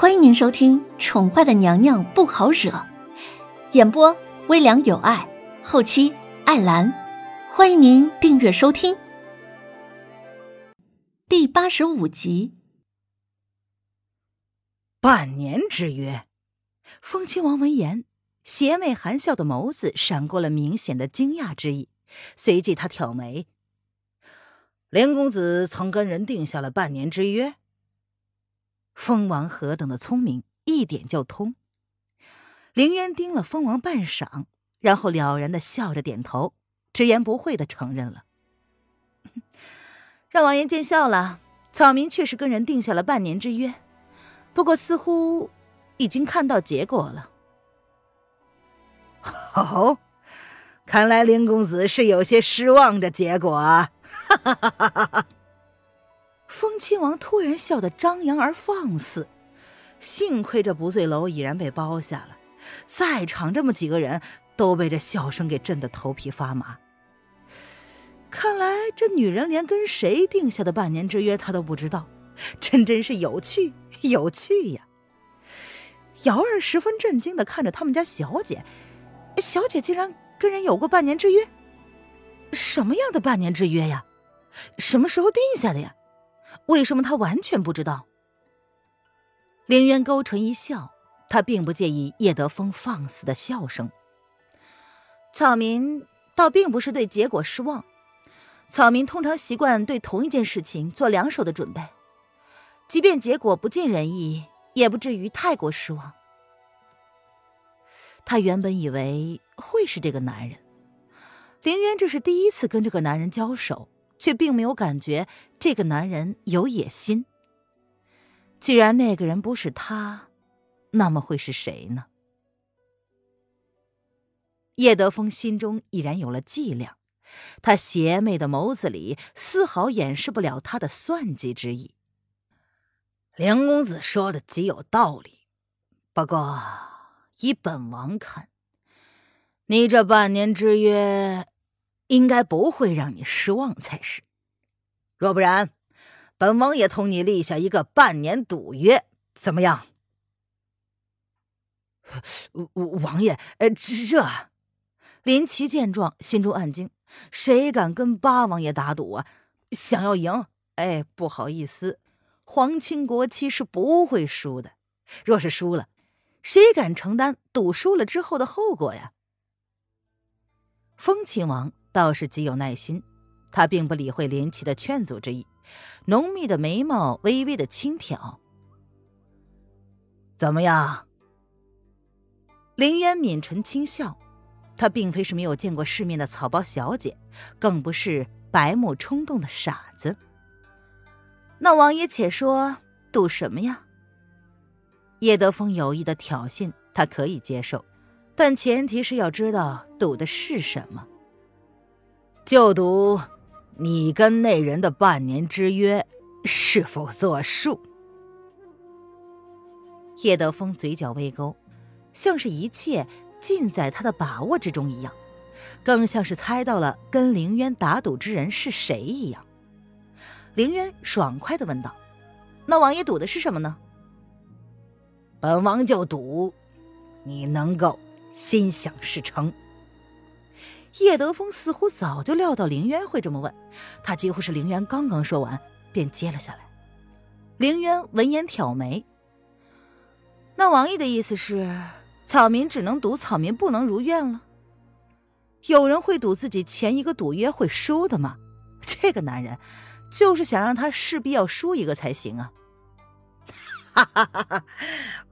欢迎您收听《宠坏的娘娘不好惹》，演播微凉有爱，后期艾兰。欢迎您订阅收听第八十五集。半年之约，风亲王闻言，邪魅含笑的眸子闪过了明显的惊讶之意，随即他挑眉：“林公子曾跟人定下了半年之约。”蜂王何等的聪明，一点就通。凌渊盯了蜂王半晌，然后了然的笑着点头，直言不讳的承认了：“ 让王爷见笑了。草民确实跟人定下了半年之约，不过似乎已经看到结果了。”哦，看来林公子是有些失望的结果啊！哈哈哈哈哈！风亲王突然笑得张扬而放肆，幸亏这不醉楼已然被包下了，在场这么几个人都被这笑声给震得头皮发麻。看来这女人连跟谁定下的半年之约她都不知道，真真是有趣有趣呀！瑶儿十分震惊的看着他们家小姐，小姐竟然跟人有过半年之约，什么样的半年之约呀？什么时候定下的呀？为什么他完全不知道？凌渊勾唇一笑，他并不介意叶德风放肆的笑声。草民倒并不是对结果失望，草民通常习惯对同一件事情做两手的准备，即便结果不尽人意，也不至于太过失望。他原本以为会是这个男人，凌渊这是第一次跟这个男人交手。却并没有感觉这个男人有野心。既然那个人不是他，那么会是谁呢？叶德风心中已然有了计量，他邪魅的眸子里丝毫掩饰不了他的算计之意。梁公子说的极有道理，不过以本王看，你这半年之约。应该不会让你失望才是，若不然，本王也同你立下一个半年赌约，怎么样？王爷，呃，这……林奇见状，心中暗惊：谁敢跟八王爷打赌啊？想要赢？哎，不好意思，皇亲国戚是不会输的。若是输了，谁敢承担赌输了之后的后果呀？风亲王。倒是极有耐心，他并不理会林奇的劝阻之意，浓密的眉毛微微的轻挑。怎么样？林渊抿唇轻笑，他并非是没有见过世面的草包小姐，更不是白目冲动的傻子。那王爷且说，赌什么呀？叶德风有意的挑衅，他可以接受，但前提是要知道赌的是什么。就赌你跟那人的半年之约是否作数？叶德风嘴角微勾，像是一切尽在他的把握之中一样，更像是猜到了跟凌渊打赌之人是谁一样。凌渊爽快的问道：“那王爷赌的是什么呢？”本王就赌你能够心想事成。叶德风似乎早就料到凌渊会这么问，他几乎是凌渊刚刚说完便接了下来。凌渊闻言挑眉：“那王爷的意思是，草民只能赌草民不能如愿了？有人会赌自己前一个赌约会输的吗？这个男人就是想让他势必要输一个才行啊！”哈哈哈哈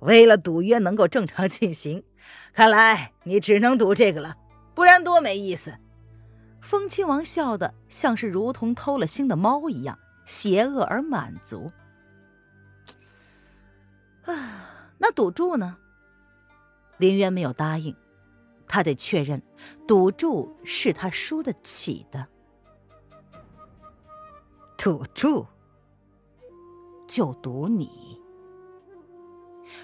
为了赌约能够正常进行，看来你只能赌这个了。不然多没意思！风亲王笑得像是如同偷了腥的猫一样，邪恶而满足。啊，那赌注呢？林渊没有答应，他得确认赌注是他输得起的。赌注就赌你！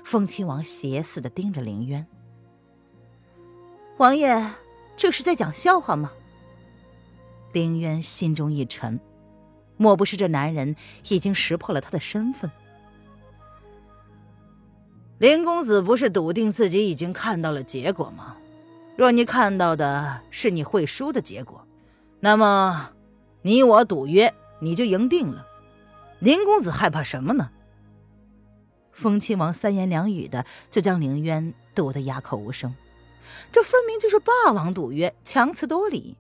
风亲王邪似的盯着林渊，王爷。这是在讲笑话吗？凌渊心中一沉，莫不是这男人已经识破了他的身份？林公子不是笃定自己已经看到了结果吗？若你看到的是你会输的结果，那么你我赌约，你就赢定了。林公子害怕什么呢？风亲王三言两语的就将凌渊堵得哑口无声，这分明就是霸王赌约，强词夺理。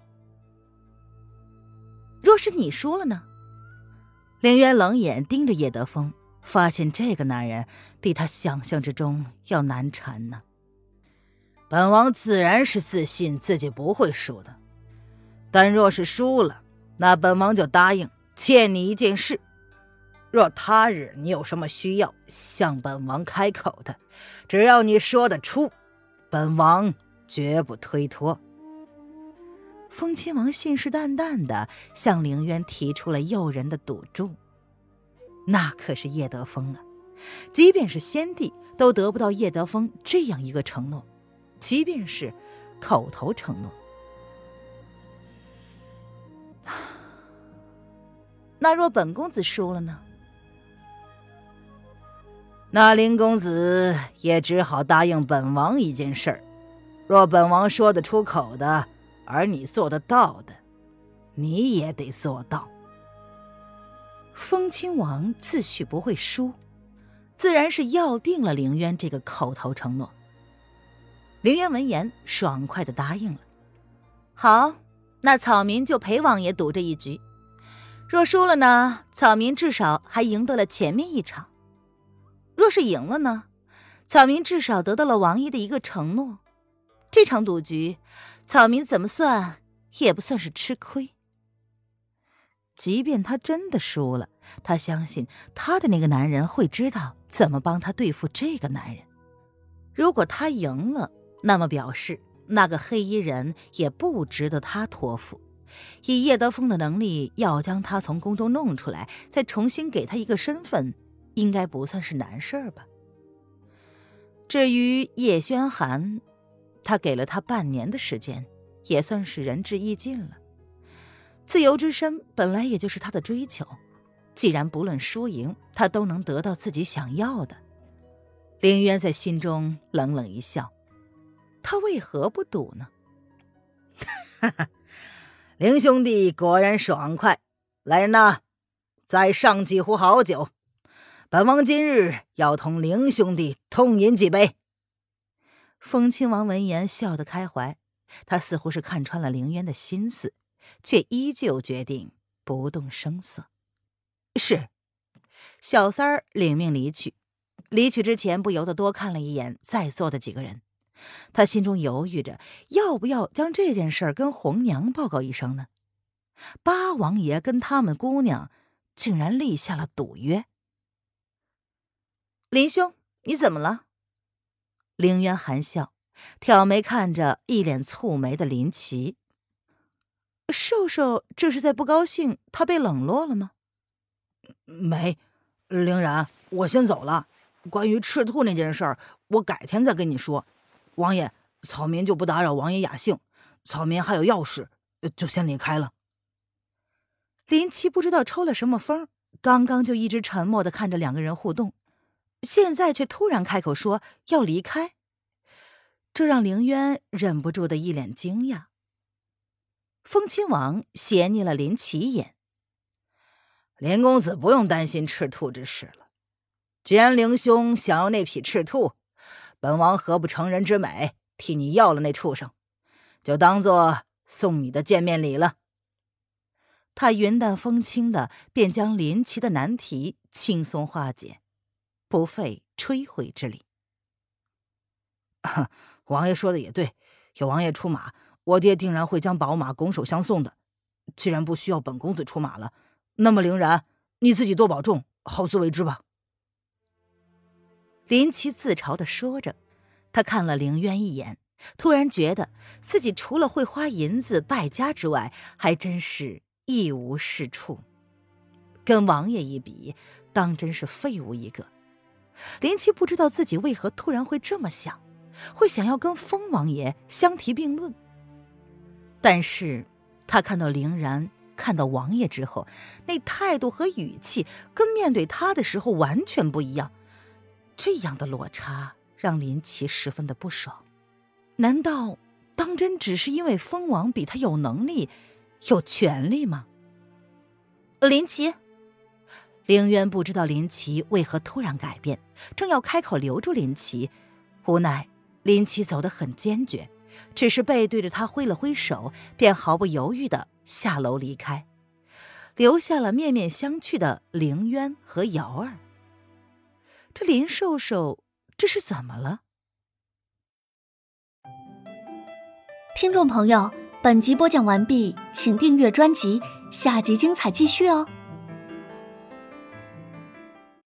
若是你输了呢？凌渊冷眼盯着叶德风，发现这个男人比他想象之中要难缠呢。本王自然是自信自己不会输的，但若是输了，那本王就答应欠你一件事。若他日你有什么需要向本王开口的，只要你说得出，本王绝不推脱。风亲王信誓旦旦的向凌渊提出了诱人的赌注，那可是叶德风啊！即便是先帝都得不到叶德风这样一个承诺，即便是口头承诺。那若本公子输了呢？那林公子也只好答应本王一件事儿：若本王说得出口的，而你做得到的，你也得做到。风亲王自诩不会输，自然是要定了凌渊这个口头承诺。凌渊闻言，爽快的答应了。好，那草民就陪王爷赌这一局。若输了呢？草民至少还赢得了前面一场。若是赢了呢？草民至少得到了王爷的一个承诺。这场赌局，草民怎么算也不算是吃亏。即便他真的输了，他相信他的那个男人会知道怎么帮他对付这个男人。如果他赢了，那么表示那个黑衣人也不值得他托付。以叶德风的能力，要将他从宫中弄出来，再重新给他一个身份。应该不算是难事儿吧。至于叶轩寒，他给了他半年的时间，也算是仁至义尽了。自由之身本来也就是他的追求，既然不论输赢，他都能得到自己想要的，凌渊在心中冷冷一笑。他为何不赌呢？哈哈，凌兄弟果然爽快。来人呐，再上几壶好酒。本王今日要同凌兄弟痛饮几杯。风亲王闻言笑得开怀，他似乎是看穿了凌渊的心思，却依旧决定不动声色。是，小三儿领命离去。离去之前，不由得多看了一眼在座的几个人，他心中犹豫着要不要将这件事跟红娘报告一声呢？八王爷跟他们姑娘竟然立下了赌约。林兄，你怎么了？凌渊含笑，挑眉看着一脸蹙眉的林奇。瘦瘦这是在不高兴他被冷落了吗？没，凌然，我先走了。关于赤兔那件事儿，我改天再跟你说。王爷，草民就不打扰王爷雅兴，草民还有要事，就先离开了。林奇不知道抽了什么风，刚刚就一直沉默的看着两个人互动。现在却突然开口说要离开，这让凌渊忍不住的一脸惊讶。风亲王斜睨了林奇一眼：“林公子不用担心赤兔之事了。既然凌兄想要那匹赤兔，本王何不成人之美，替你要了那畜生，就当做送你的见面礼了。”他云淡风轻的便将林奇的难题轻松化解。不费吹灰之力。王爷说的也对，有王爷出马，我爹定然会将宝马拱手相送的。既然不需要本公子出马了，那么凌然你自己多保重，好自为之吧。林奇自嘲的说着，他看了凌渊一眼，突然觉得自己除了会花银子败家之外，还真是一无是处，跟王爷一比，当真是废物一个。林七不知道自己为何突然会这么想，会想要跟风王爷相提并论。但是，他看到凌然，看到王爷之后，那态度和语气跟面对他的时候完全不一样，这样的落差让林奇十分的不爽。难道当真只是因为蜂王比他有能力、有权利吗？林奇，凌渊不知道林奇为何突然改变，正要开口留住林奇，无奈林奇走得很坚决，只是背对着他挥了挥手，便毫不犹豫的下楼离开，留下了面面相觑的凌渊和瑶儿。这林瘦瘦这是怎么了？听众朋友，本集播讲完毕，请订阅专辑，下集精彩继续哦。